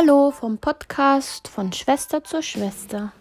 Hallo vom Podcast von Schwester zur Schwester.